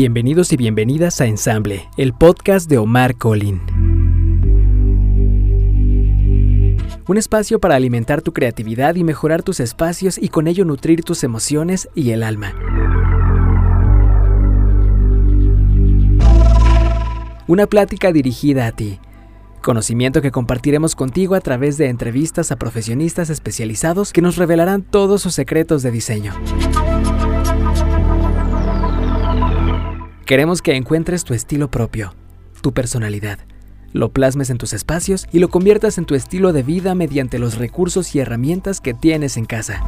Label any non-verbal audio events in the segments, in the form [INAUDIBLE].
Bienvenidos y bienvenidas a Ensamble, el podcast de Omar Colin. Un espacio para alimentar tu creatividad y mejorar tus espacios y con ello nutrir tus emociones y el alma. Una plática dirigida a ti. Conocimiento que compartiremos contigo a través de entrevistas a profesionistas especializados que nos revelarán todos sus secretos de diseño. Queremos que encuentres tu estilo propio, tu personalidad, lo plasmes en tus espacios y lo conviertas en tu estilo de vida mediante los recursos y herramientas que tienes en casa.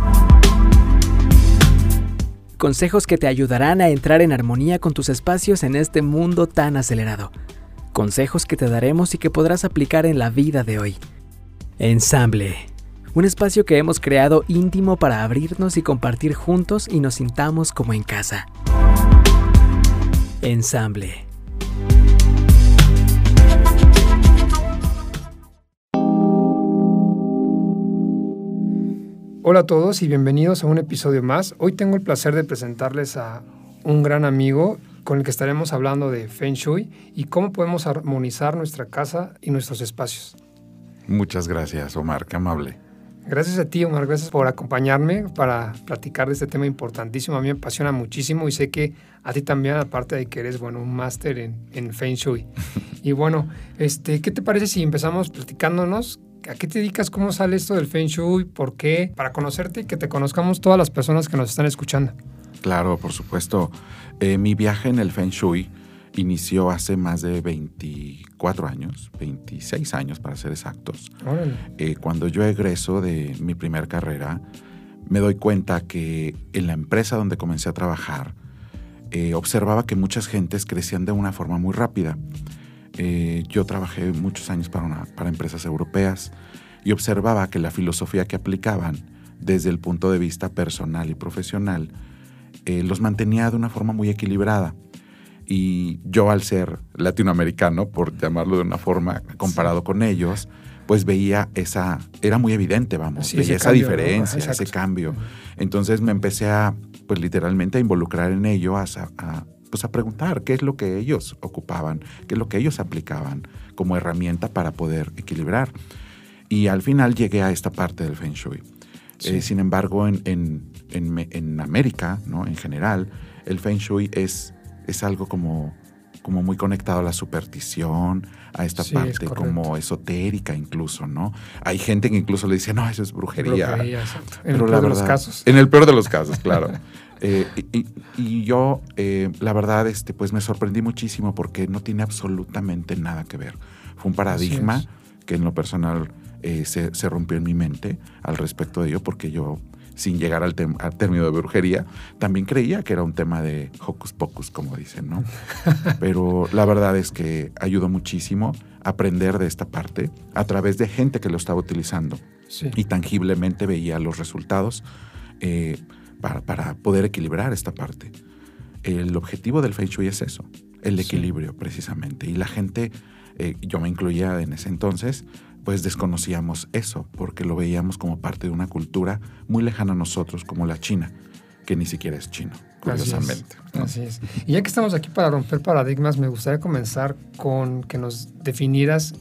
Consejos que te ayudarán a entrar en armonía con tus espacios en este mundo tan acelerado. Consejos que te daremos y que podrás aplicar en la vida de hoy. Ensamble. Un espacio que hemos creado íntimo para abrirnos y compartir juntos y nos sintamos como en casa. Ensamble. Hola a todos y bienvenidos a un episodio más. Hoy tengo el placer de presentarles a un gran amigo con el que estaremos hablando de Feng Shui y cómo podemos armonizar nuestra casa y nuestros espacios. Muchas gracias, Omar, qué amable. Gracias a ti, Omar, gracias por acompañarme para platicar de este tema importantísimo. A mí me apasiona muchísimo y sé que a ti también, aparte de que eres, bueno, un máster en, en Feng Shui. y bueno, este, ¿qué te parece si empezamos platicándonos? ¿A qué te dedicas? ¿Cómo sale esto del Feng Shui? ¿Por qué? Para conocerte y que te conozcamos todas las personas que nos están escuchando. Claro, por supuesto. Eh, mi viaje en el Feng Shui inició hace más de 24 años, 26 años para ser exactos. Eh, cuando yo egreso de mi primera carrera, me doy cuenta que en la empresa donde comencé a trabajar, eh, observaba que muchas gentes crecían de una forma muy rápida. Eh, yo trabajé muchos años para, para empresas europeas y observaba que la filosofía que aplicaban desde el punto de vista personal y profesional los mantenía de una forma muy equilibrada. Y yo al ser latinoamericano, por llamarlo de una forma, comparado con ellos, pues veía esa, era muy evidente, vamos, veía esa diferencia, ese cambio. Entonces me empecé a, pues literalmente a involucrar en ello, a, pues a preguntar qué es lo que ellos ocupaban, qué es lo que ellos aplicaban como herramienta para poder equilibrar. Y al final llegué a esta parte del Feng Shui. Eh, sin embargo, en, en, en, en América, ¿no? en general, el Feng Shui es es algo como, como muy conectado a la superstición, a esta parte como esotérica incluso, ¿no? Hay gente que incluso le dice, no, eso es brujería. brujería exacto. En el peor de los casos. En el peor de los casos, claro. [LAUGHS] Eh, y, yo, eh, la verdad, este, pues me sorprendí muchísimo porque no tiene absolutamente nada que ver. Fue un paradigma que en lo personal eh, se, se rompió en mi mente al respecto de ello porque yo sin llegar al, término de brujería, también creía que era un tema de hocus pocus, como dicen, ¿no? [LAUGHS] Pero la verdad es que ayudó muchísimo aprender de esta parte a través de gente que lo estaba utilizando y tangiblemente veía los resultados eh, para, poder equilibrar esta parte. El objetivo del Feng Shui es eso, el equilibrio precisamente. Y la gente, eh, yo me incluía en ese entonces, pues desconocíamos eso, porque lo veíamos como parte de una cultura muy lejana a nosotros, como la China, que ni siquiera es chino, curiosamente. Así es. Y ya que estamos aquí para romper paradigmas, me gustaría comenzar con que nos definieras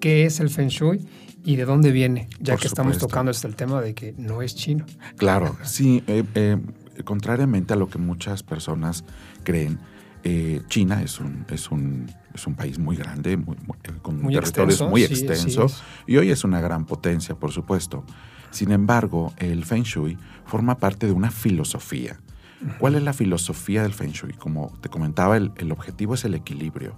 qué es el Feng Shui y de dónde viene, ya que estamos tocando este el tema de que no es chino. Claro, sí. Eh, eh, contrariamente a lo que muchas personas creen, eh, China es un, es un es un país muy grande, muy, con muy territorios muy extensos, y hoy es una gran potencia, por supuesto. Sin embargo, el Feng Shui forma parte de una filosofía. ¿Cuál es la filosofía del Feng Shui? Como te comentaba, el, objetivo es el equilibrio.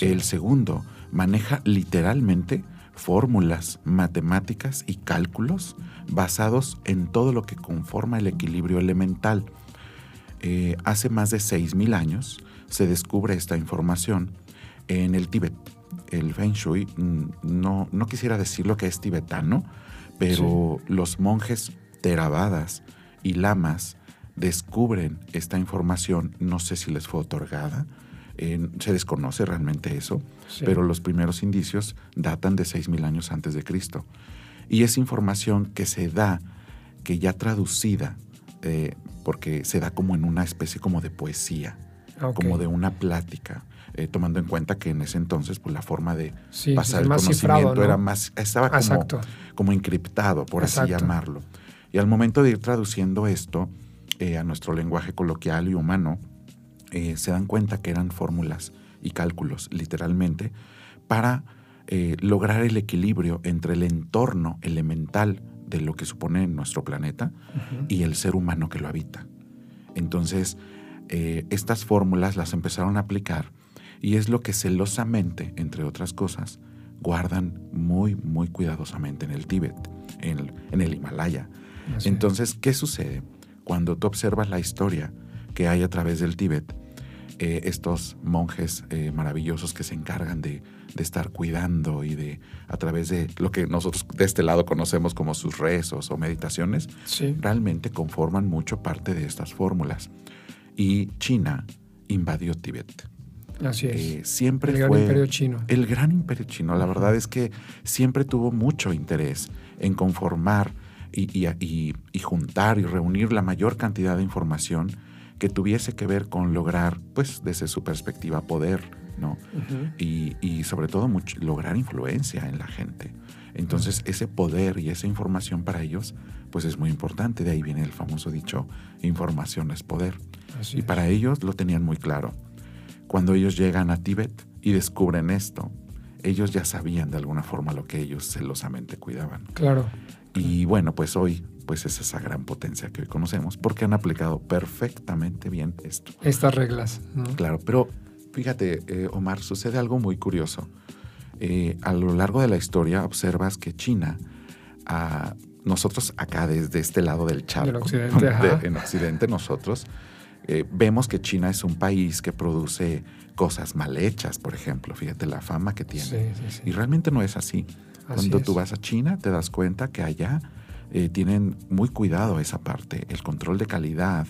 El segundo maneja literalmente fórmulas matemáticas y cálculos basados en todo lo que conforma el equilibrio elemental. Eh, hace más de 6.000 años se descubre esta información en el Tíbet. El Feng Shui, mm, no, no quisiera decir lo que es tibetano, pero los monjes teravadas y lamas descubren esta información, no sé si les fue otorgada, se desconoce realmente eso, pero los primeros indicios datan de 6.000 años antes de Cristo. Y es información que se da, que ya traducida, eh, porque se da como en una especie como de poesía como de una plática. Eh, tomando en cuenta que en ese entonces pues, la forma de pasar el conocimiento era más, estaba como, como encriptado, por así llamarlo. Y al momento de ir traduciendo esto eh, a nuestro lenguaje coloquial y humano, eh, se dan cuenta que eran fórmulas y cálculos, literalmente, para lograr el equilibrio entre el entorno elemental de lo que supone nuestro planeta y el ser humano que lo habita. Entonces, estas fórmulas las empezaron a aplicar y es lo que celosamente, entre otras cosas, guardan muy, muy cuidadosamente en el Tíbet, en el, Himalaya. Entonces, ¿qué sucede? Cuando tú observas la historia que hay a través del Tíbet, eh, estos monjes eh, maravillosos que se encargan de, estar cuidando y de, a través de lo que nosotros de este lado conocemos como sus rezos o meditaciones, realmente conforman mucho parte de estas fórmulas. Y China invadió Tíbet. Así es. Eh, siempre el gran imperio chino. El gran imperio chino. La verdad es que siempre tuvo mucho interés en conformar y, juntar y reunir la mayor cantidad de información que tuviese que ver con lograr, pues, desde su perspectiva, poder, ¿no? y, sobre todo lograr influencia en la gente. Entonces, ese poder y esa información para ellos, pues es muy importante. De ahí viene el famoso dicho, información es poder. y para ellos lo tenían muy claro. Cuando ellos llegan a Tíbet y descubren esto, ellos ya sabían de alguna forma lo que ellos celosamente cuidaban. Claro. Y bueno, pues hoy pues es esa gran potencia que hoy conocemos porque han aplicado perfectamente bien esto. Estas reglas. Claro, pero fíjate, eh, Omar, sucede algo muy curioso. Eh, a lo largo de la historia observas que China, a nosotros acá desde este lado del charco, occidente, en Occidente nosotros, eh, vemos que China es un país que produce cosas mal hechas, por ejemplo. Fíjate la fama que tiene. Y realmente no es así. Cuando tú vas a China te das cuenta que allá eh, tienen muy cuidado esa parte. El control de calidad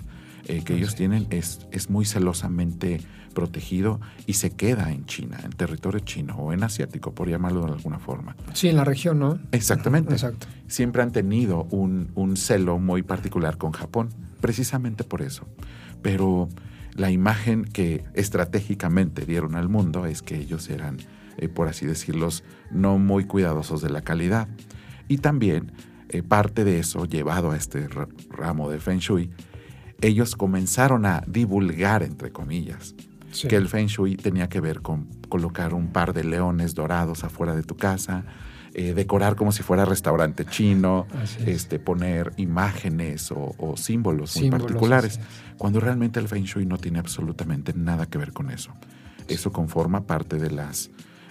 eh, que ellos tienen es, es muy celosamente protegido y se queda en China, en territorio chino o en asiático, por llamarlo de alguna forma. Sí, en la región, ¿no? Exactamente. Exacto. Siempre han tenido un, un celo muy particular con Japón, precisamente por eso pero la imagen que estratégicamente dieron al mundo es que ellos eran, eh, por así decirlo, no muy cuidadosos de la calidad. Y también eh, parte de eso, llevado a este ramo de Feng Shui, ellos comenzaron a divulgar, entre comillas, que el Feng Shui tenía que ver con colocar un par de leones dorados afuera de tu casa, eh, decorar como si fuera restaurante chino, este, poner imágenes o, símbolos, muy particulares, cuando realmente el Feng Shui no tiene absolutamente nada que ver con eso. Eso conforma parte de las,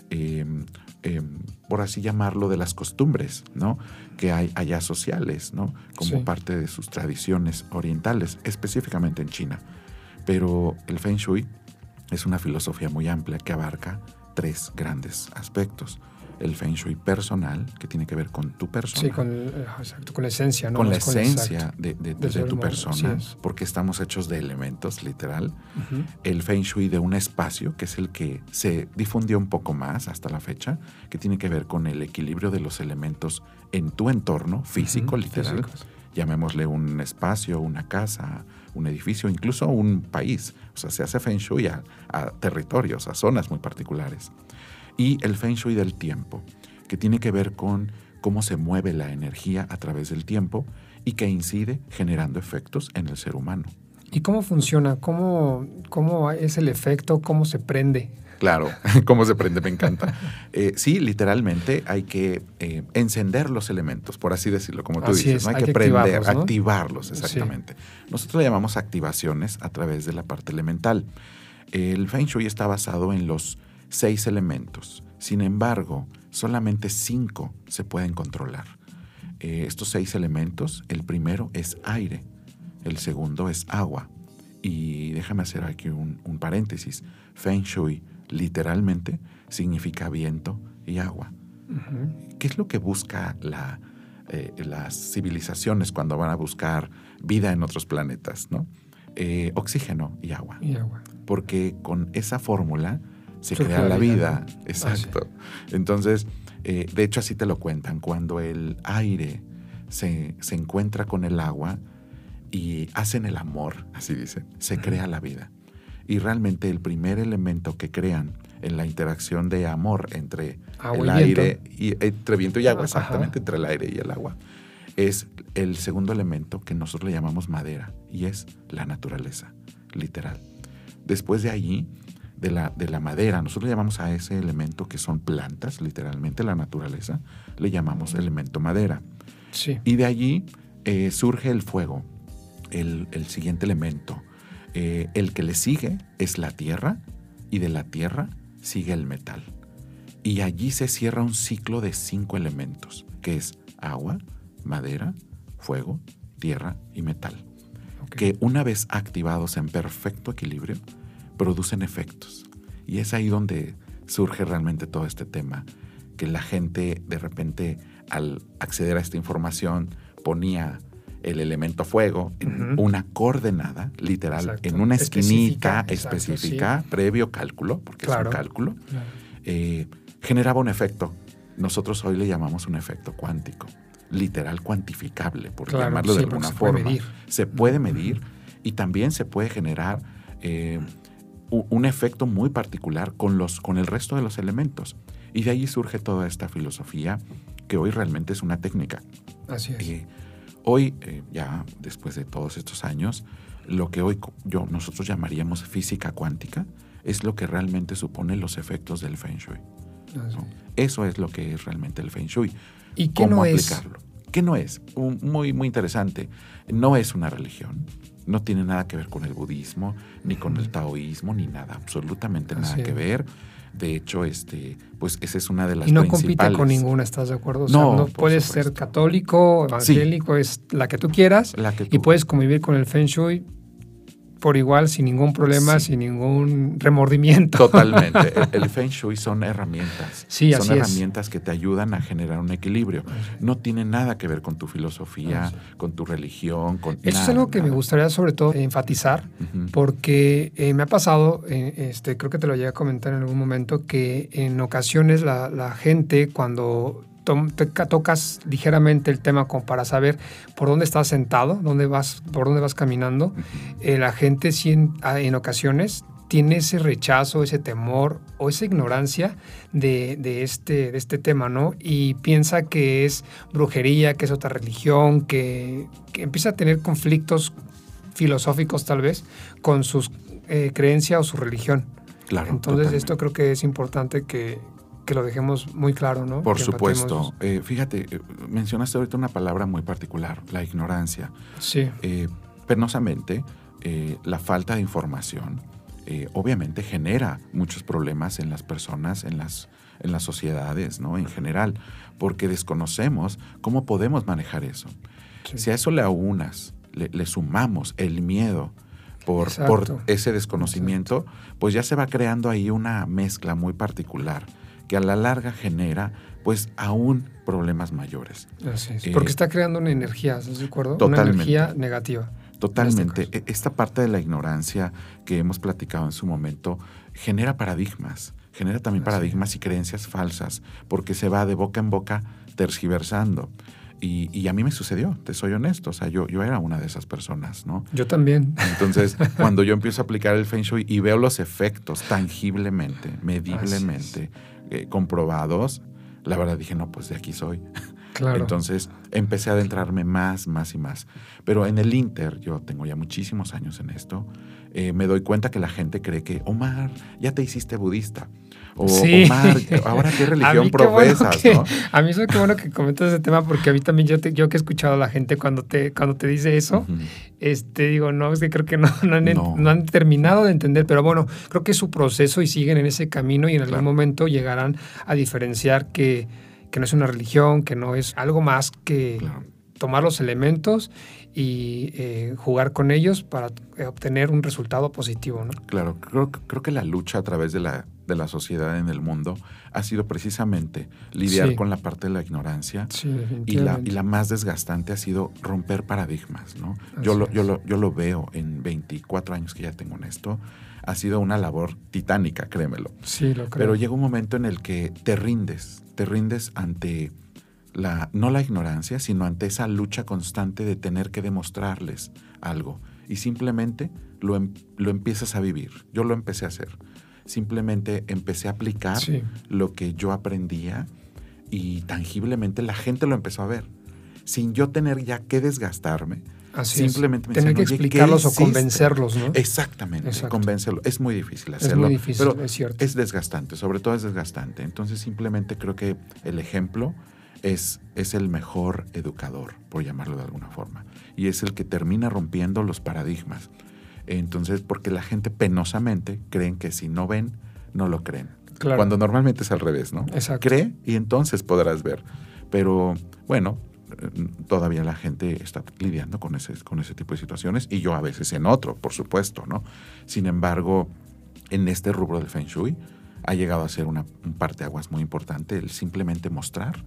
em, em, por así llamarlo, de las costumbres ¿no? que hay allá sociales, ¿no? como parte de sus tradiciones orientales, específicamente en China. Pero el Feng Shui es una filosofía muy amplia que abarca tres grandes aspectos el feng shui personal, que tiene que ver con tu persona. Sí, con, eh, con la esencia, ¿no? Con la esencia de, tu persona, porque estamos hechos de elementos, literal. El feng shui de un espacio, que es el que se difundió un poco más hasta la fecha, que tiene que ver con el equilibrio de los elementos en tu entorno físico, literal. Llamémosle un espacio, una casa, un edificio, incluso un país. O sea, se hace feng shui a territorios, a zonas muy particulares y el feng shui del tiempo, que tiene que ver con cómo se mueve la energía a través del tiempo y que incide generando efectos en el ser humano. ¿Y cómo funciona? ¿Cómo, cómo es el efecto? ¿Cómo se prende? Claro, [LAUGHS] cómo se prende, me encanta. Eh, sí, literalmente hay que eh, encender los elementos, por así decirlo, como tú dices. hay, que, prender, activarlos, exactamente. Nosotros le llamamos activaciones a través de la parte elemental. El Feng Shui está basado en los seis elementos. Sin embargo, solamente cinco se pueden controlar. Eh, estos seis elementos, el primero es aire, el segundo es agua. Y déjame hacer aquí un, paréntesis. Feng Shui literalmente significa viento y agua. ¿Qué es lo que busca la, eh, las civilizaciones cuando van a buscar vida en otros planetas? ¿no? Eh, oxígeno y agua. Y agua. Porque con esa fórmula se crea la vida. Exacto. Entonces, eh, de hecho así te lo cuentan, cuando el aire se, encuentra con el agua y hacen el amor, así dicen, se crea la vida. Y realmente el primer elemento que crean en la interacción de amor entre el aire y entre viento y agua, exactamente, entre el aire y el agua, es el segundo elemento que nosotros le llamamos madera y es la naturaleza, literal. Después de allí, de la, de la madera, nosotros le llamamos a ese elemento que son plantas, literalmente la naturaleza, le llamamos elemento madera. Sí. Y de allí eh, surge el fuego, el, siguiente elemento. Eh, el que le sigue es la tierra y de la tierra sigue el metal. Y allí se cierra un ciclo de cinco elementos, que es agua, madera, fuego, tierra y metal. Que una vez activados en perfecto equilibrio, producen efectos. Y es ahí donde surge realmente todo este tema, que la gente de repente al acceder a esta información ponía el elemento fuego en una coordenada, literal, en una esquinita específica, previo cálculo, porque es un cálculo, eh, generaba un efecto. Nosotros hoy le llamamos un efecto cuántico, literal cuantificable, por llamarlo de alguna forma. Se puede medir y también se puede generar eh, un efecto muy particular con, los, con el resto de los elementos. Y de ahí surge toda esta filosofía que hoy realmente es una técnica. Así es. Eh, hoy, eh, ya después de todos estos años, lo que hoy yo, nosotros llamaríamos física cuántica es lo que realmente supone los efectos del Feng Shui. Eso es lo que es realmente el Feng Shui. ¿Y qué ¿Cómo no aplicarlo? Es? ¿Qué no es? muy, muy interesante. No es una religión. No tiene nada que ver con el budismo, ni con el taoísmo, ni nada, absolutamente nada que ver. De hecho, este, pues esa es una de las Y no compite con ninguna, ¿estás de acuerdo? no, no puedes ser católico, evangélico, es la que tú quieras. Y puedes convivir con el Feng Shui por igual, sin ningún problema, sin ningún remordimiento. Totalmente. [LAUGHS] El, Feng Shui son herramientas. Sí, son herramientas que te ayudan a generar un equilibrio. No tiene nada que ver con tu filosofía, con tu religión, con Eso es algo que me gustaría sobre todo enfatizar, porque eh, me ha pasado, eh, este, creo que te lo llegué a comentar en algún momento, que en ocasiones la, la gente cuando tocas ligeramente el tema como para saber por dónde estás sentado, dónde vas, por dónde vas caminando. Eh, la gente sí en, ocasiones tiene ese rechazo, ese temor o esa ignorancia de, este, de este tema, ¿no? Y piensa que es brujería, que es otra religión, que, empieza a tener conflictos filosóficos tal vez con sus eh, creencias o su religión. Claro, Entonces esto creo que es importante que, que lo dejemos muy claro, ¿no? Por supuesto. Eh, fíjate, eh, mencionaste ahorita una palabra muy particular, la ignorancia. Sí. Eh, penosamente, la falta de información obviamente genera muchos problemas en las personas, en las, en las sociedades, ¿no? En general, porque desconocemos cómo podemos manejar eso. Si a eso le aunas, le, sumamos el miedo, por, por, ese desconocimiento, pues ya se va creando ahí una mezcla muy particular que a la larga genera pues aún problemas mayores. Así es, porque está creando una energía, ¿estás de acuerdo? Una energía negativa. Totalmente. Este e, Esta parte de la ignorancia que hemos platicado en su momento genera paradigmas, genera también paradigmas y creencias falsas, porque se va de boca en boca tergiversando. Y, a mí me sucedió, te soy honesto, o sea, yo, yo era una de esas personas, ¿no? Yo también. Entonces, [LAUGHS] cuando yo empiezo a aplicar el Feng Shui y veo los efectos tangiblemente, mediblemente, eh, comprobados, la verdad dije, no, pues de aquí soy. Claro. Entonces empecé a adentrarme más, más y más. Pero en el Inter, yo tengo ya muchísimos años en esto, eh, me doy cuenta que la gente cree que, Omar, ya te hiciste budista. O Omar, ahora qué religión profesas, [LAUGHS] ¿no? A mí es que [LAUGHS] bueno que comentas ese tema porque a mí también yo, yo que he escuchado a la gente cuando te, cuando te dice eso, este digo, no, es que creo que [LAUGHS] no, no, han, terminado de entender, pero bueno, creo que es su proceso y siguen en ese camino y en algún momento llegarán a diferenciar que que no es una religión, que no es algo más que tomar los elementos y eh, jugar con ellos para eh, obtener un resultado positivo. ¿no? Claro, creo, creo que la lucha a través de la, de la sociedad en el mundo ha sido precisamente lidiar con la parte de la ignorancia y, la, y la más desgastante ha sido romper paradigmas. ¿no? Yo lo, yo, lo, yo lo veo en 24 años que ya tengo en esto ha sido una labor titánica, créemelo. Sí, lo creo. Pero llega un momento en el que te rindes, te rindes ante la, no la ignorancia, sino ante esa lucha constante de tener que demostrarles algo y simplemente lo, em, lo empiezas a vivir. Yo lo empecé a hacer. Simplemente empecé a aplicar lo que yo aprendía y tangiblemente la gente lo empezó a ver. Sin yo tener ya que desgastarme, simplemente tener que explicarlos o convencerlos, ¿no? Exactamente, convencerlos. Es muy difícil hacerlo. Es muy difícil, pero es cierto. Es desgastante, sobre todo es desgastante. Entonces simplemente creo que el ejemplo es, es el mejor educador, por llamarlo de alguna forma. Y es el que termina rompiendo los paradigmas. Entonces, porque la gente penosamente creen que si no ven, no lo creen. Cuando normalmente es al revés, ¿no? Exacto. Cree y entonces podrás ver. Pero bueno, todavía la gente está lidiando con ese, con ese tipo de situaciones y yo a veces en otro, por supuesto, ¿no? Sin embargo, en este rubro del Feng Shui ha llegado a ser una, un parteaguas muy importante el simplemente mostrar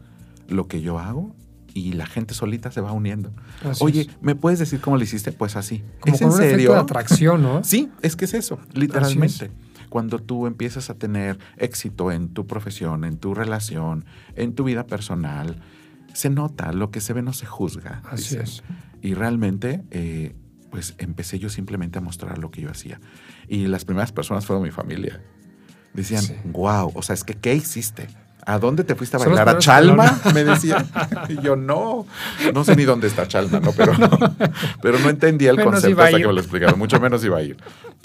lo que yo hago y la gente solita se va uniendo. Oye, ¿me puedes decir cómo lo hiciste? Pues así. Como ¿Es en serio? de atracción, ¿no? sí, es que es eso, literalmente. Cuando tú empiezas a tener éxito en tu profesión, en tu relación, en tu vida personal, se nota, lo que se ve no se juzga. Así es. Y realmente, eh, pues empecé yo simplemente a mostrar lo que yo hacía. Y las primeras personas fueron mi familia. Decían, wow, o sea, es que, ¿qué hiciste? ¿A dónde te fuiste a bailar? ¿A Chalma? [LAUGHS] Me decían. Y yo, no, no sé ni dónde está Chalma, ¿no? Pero no, pero no entendía el concepto hasta que me lo explicaron, mucho menos iba a ir.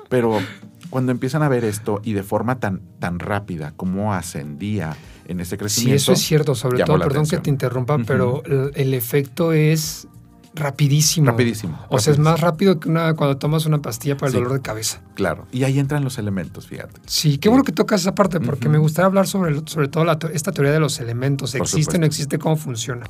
Pero cuando empiezan a ver esto y de forma tan, tan rápida, cómo ascendía en ese crecimiento. Sí, eso es cierto, sobre todo, perdón que te interrumpa, pero el, efecto es rapidísimo. Rapidísimo. O sea, es más rápido que una, cuando tomas una pastilla para el dolor de cabeza. Claro. Y ahí entran los elementos, fíjate. Sí, qué bueno que tocas esa parte, porque me gustaría hablar sobre, sobre todo esta teoría de los elementos. ¿Existe o no existe? ¿Cómo funciona?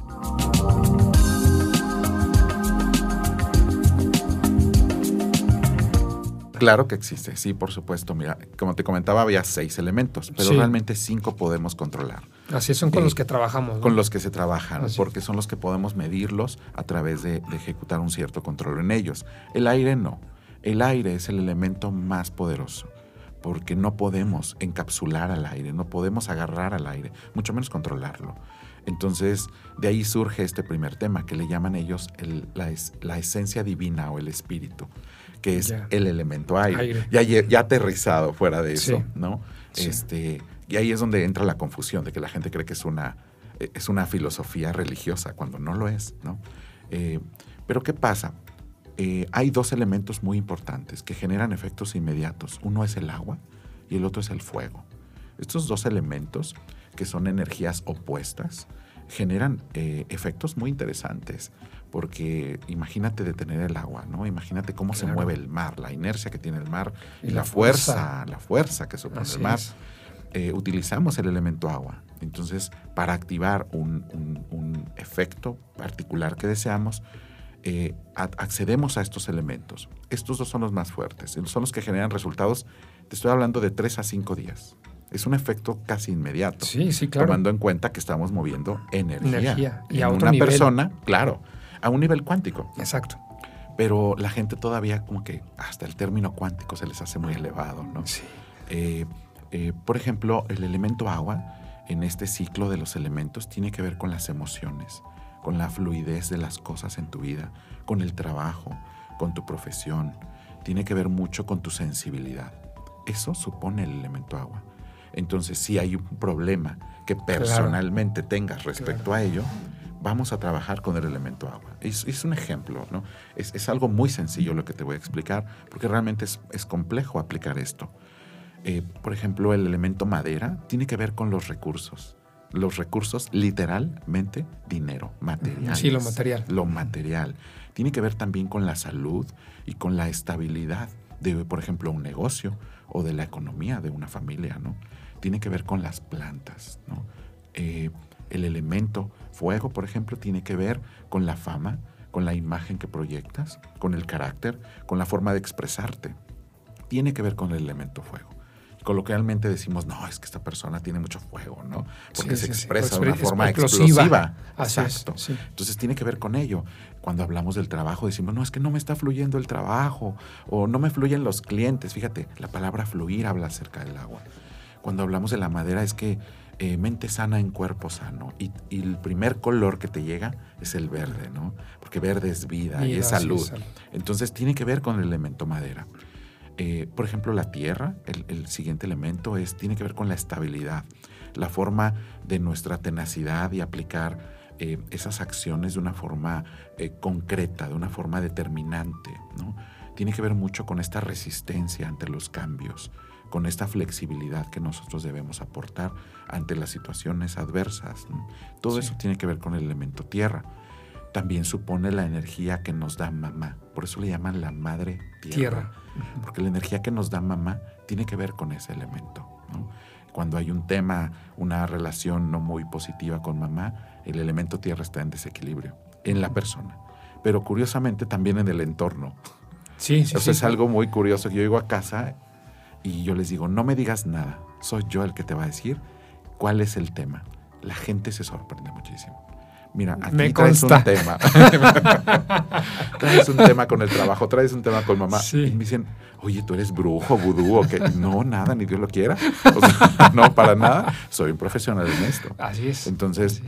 Claro que existe, sí, por supuesto. Mira, como te comentaba, había seis elementos, pero realmente cinco podemos controlar. Así son con eh, los que trabajamos. Con los que se trabajan, porque son los que podemos medirlos a través de, ejecutar un cierto control en ellos. El aire no. El aire es el elemento más poderoso, porque no podemos encapsular al aire, no podemos agarrar al aire, mucho menos controlarlo. Entonces, de ahí surge este primer tema, que le llaman ellos la, la esencia divina o el espíritu que es el elemento aire. Ya, ya, aterrizado fuera de eso, ¿no? Este, y ahí es donde entra la confusión de que la gente cree que es una, eh, es una filosofía religiosa, cuando no lo es, ¿no? Eh, pero ¿qué pasa? Eh, hay dos elementos muy importantes que generan efectos inmediatos. Uno es el agua y el otro es el fuego. Estos dos elementos, que son energías opuestas, generan efectos muy interesantes porque imagínate detener el agua, ¿no? Imagínate cómo se mueve el mar, la inercia que tiene el mar y, la, fuerza, la fuerza que supone el mar. Eh, utilizamos el elemento agua. Entonces, para activar un, efecto particular que deseamos, eh, accedemos a estos elementos. Estos dos son los más fuertes, son los que generan resultados, te estoy hablando de tres a cinco días. Es un efecto casi inmediato. Sí, sí, claro. Tomando en cuenta que estamos moviendo energía. Y a una persona, claro a un nivel cuántico. Exacto. Pero la gente todavía como que hasta el término cuántico se les hace muy elevado, ¿no? Sí. Eh, eh, por ejemplo, el elemento agua en este ciclo de los elementos tiene que ver con las emociones, con la fluidez de las cosas en tu vida, con el trabajo, con tu profesión. Tiene que ver mucho con tu sensibilidad. Eso supone el elemento agua. Entonces, si hay un problema que personalmente tengas respecto a ello, vamos a trabajar con el elemento agua. Es, un ejemplo, ¿no? Es, algo muy sencillo lo que te voy a explicar, porque realmente es, complejo aplicar esto. Eh, por ejemplo, el elemento madera tiene que ver con los recursos. Los recursos, literalmente, dinero, material. Sí, lo material. Lo material. Tiene que ver también con la salud y con la estabilidad de, por ejemplo, un negocio o de la economía de una familia, ¿no? Tiene que ver con las plantas, ¿no? Eh, el elemento fuego, por ejemplo, tiene que ver con la fama, con la imagen que proyectas, con el carácter, con la forma de expresarte. Tiene que ver con el elemento fuego. Coloquialmente decimos, no, es que esta persona tiene mucho fuego, ¿no? Porque se expresa de una forma explosiva. Exacto. Entonces tiene que ver con ello. Cuando hablamos del trabajo decimos, no, es que no me está fluyendo el trabajo o no me fluyen los clientes. Fíjate, la palabra fluir habla acerca del agua. Cuando hablamos de la madera es que eh, mente sana en cuerpo sano. Y, el primer color que te llega es el verde, ¿no? Porque verde es vida y, es salud. Entonces tiene que ver con el elemento madera. Eh, por ejemplo, la tierra, el, siguiente elemento, es, tiene que ver con la estabilidad, la forma de nuestra tenacidad y aplicar eh, esas acciones de una forma eh, concreta, de una forma determinante. ¿no? Tiene que ver mucho con esta resistencia ante los cambios, con esta flexibilidad que nosotros debemos aportar ante las situaciones adversas. Todo eso tiene que ver con el elemento tierra. También supone la energía que nos da mamá. Por eso le llaman la madre tierra. Porque la energía que nos da mamá tiene que ver con ese elemento. Cuando hay un tema, una relación no muy positiva con mamá, el elemento tierra está en desequilibrio en la persona. Pero curiosamente también en el entorno. Sí, sí, Eso es algo muy curioso. Yo llego a casa y yo les digo, no me digas nada, soy yo el que te va a decir cuál es el tema. La gente se sorprende muchísimo. Mira, aquí traes un tema. [LAUGHS] [LAUGHS] traes un tema con el trabajo, traes un tema con mamá. Y me dicen, oye, tú eres brujo, vudú o qué. No, nada, ni Dios lo quiera. [LAUGHS] no, para nada. Soy un profesional en esto. Así es. Entonces,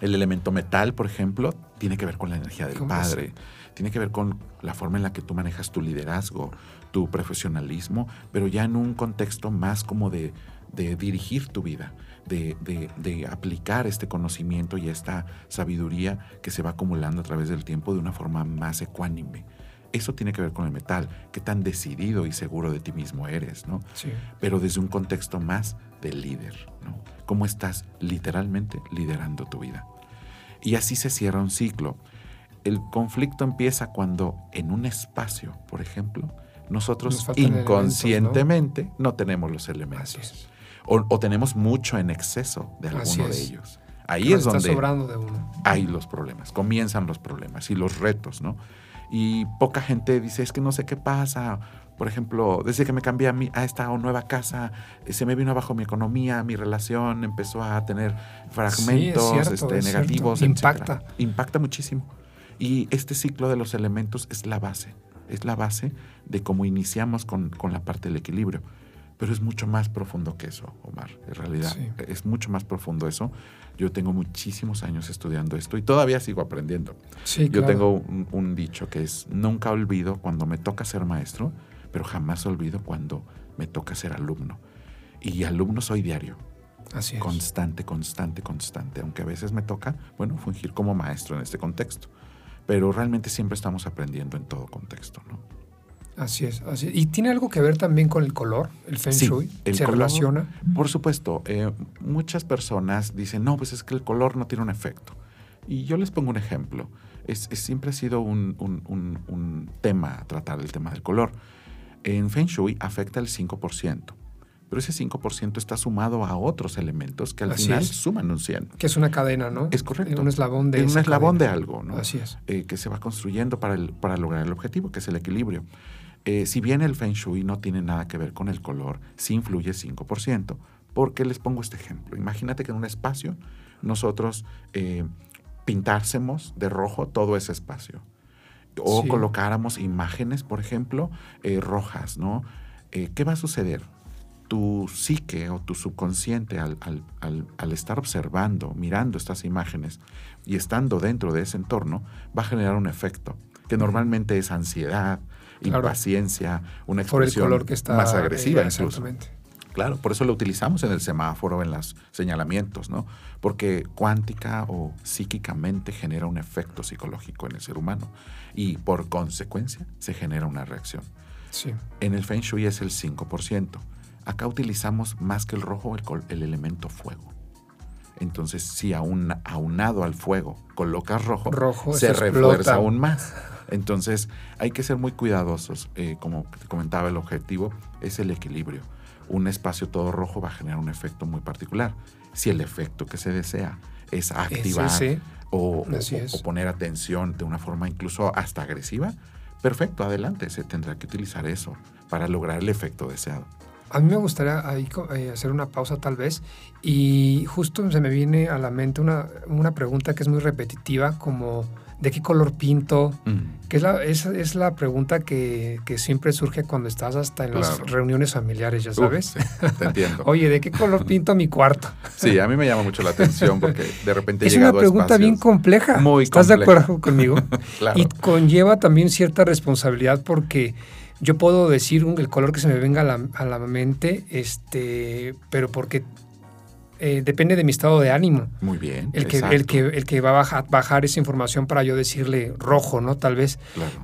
el elemento metal, por ejemplo, tiene que ver con la energía del padre. Tiene que ver con la forma en la que tú manejas tu liderazgo, tu profesionalismo, pero ya en un contexto más como de, dirigir tu vida, de, aplicar este conocimiento y esta sabiduría que se va acumulando a través del tiempo de una forma más ecuánime. Eso tiene que ver con el metal, qué tan decidido y seguro de ti mismo eres, ¿no? Sí. Pero desde un contexto más de líder, ¿no? Cómo estás literalmente liderando tu vida. Y así se cierra un ciclo. El conflicto empieza cuando en un espacio, por ejemplo, nosotros inconscientemente ¿no? tenemos los elementos. O, tenemos mucho en exceso de alguno de ellos. Ahí es donde hay los problemas, comienzan los problemas y los retos, ¿no? Y poca gente dice, es que no sé qué pasa. Por ejemplo, desde que me cambié a, a esta nueva casa, eh, se me vino abajo mi economía, mi relación empezó a tener fragmentos este, negativos. Impacta. Impacta muchísimo. Y este ciclo de los elementos es la base es la base de cómo iniciamos con, la parte del equilibrio. Pero es mucho más profundo que eso, Omar, en realidad. Es mucho más profundo eso. Yo tengo muchísimos años estudiando esto y todavía sigo aprendiendo. Yo tengo un, dicho que es, nunca olvido cuando me toca ser maestro, pero jamás olvido cuando me toca ser alumno. Y alumno soy diario. Así es. Constante, constante, constante. Aunque a veces me toca, bueno, fungir como maestro en este contexto pero realmente siempre estamos aprendiendo en todo contexto, ¿no? Así es, así ¿Y tiene algo que ver también con el color, el Feng Shui? ¿Se relaciona? Por supuesto. Eh, muchas personas dicen, no, pues es que el color no tiene un efecto. Y yo les pongo un ejemplo. Es, siempre ha sido un, un, tema tratar el tema del color. En Feng Shui afecta el 5% pero ese 5% está sumado a otros elementos que al final suman un 100. Que es una cadena, ¿no? Es correcto. Un eslabón de Un eslabón de algo, ¿no? Así es. Eh, que se va construyendo para, el, para lograr el objetivo, que es el equilibrio. Eh, si bien el Feng Shui no tiene nada que ver con el color, sí influye 5%. Porque les pongo este ejemplo. Imagínate que en un espacio nosotros eh, pintásemos de rojo todo ese espacio. O colocáramos imágenes, por ejemplo, rojas, ¿no? ¿Qué va a suceder? tu psique o tu subconsciente al, estar observando, mirando estas imágenes y estando dentro de ese entorno, va a generar un efecto que normalmente es ansiedad, impaciencia, una expresión más agresiva incluso. Claro, por eso lo utilizamos en el semáforo, en los señalamientos, ¿no? Porque cuántica o psíquicamente genera un efecto psicológico en el ser humano y por consecuencia se genera una reacción. Sí. En el Feng Shui es el 5%. Acá utilizamos más que el rojo el, elemento fuego. Entonces, si aún aunado al fuego colocas rojo, se, refuerza aún más. [LAUGHS] Entonces, hay que ser muy cuidadosos. Eh, como te comentaba, el objetivo es el equilibrio. Un espacio todo rojo va a generar un efecto muy particular. Si el efecto que se desea es activar o, o, poner atención de una forma incluso hasta agresiva, perfecto, adelante. Se tendrá que utilizar eso para lograr el efecto deseado. A mí me gustaría ahí eh, hacer una pausa tal vez y justo se me viene a la mente una, una pregunta que es muy repetitiva como ¿de qué color pinto? Mm. Que es la, es, es la pregunta que, que, siempre surge cuando estás hasta en las reuniones familiares, ya sabes. te entiendo. [LAUGHS] Oye, ¿de qué color pinto mi cuarto? Sí, a mí me llama mucho la atención porque de repente Es una pregunta bien compleja. Muy ¿Estás de acuerdo conmigo? [LAUGHS] Y conlleva también cierta responsabilidad porque yo puedo decir el color que se me venga a la, a la mente, este, pero porque eh, depende de mi estado de ánimo. Muy bien. El que, el que, el que va a bajar, bajar, esa información para yo decirle rojo, ¿no? Tal vez.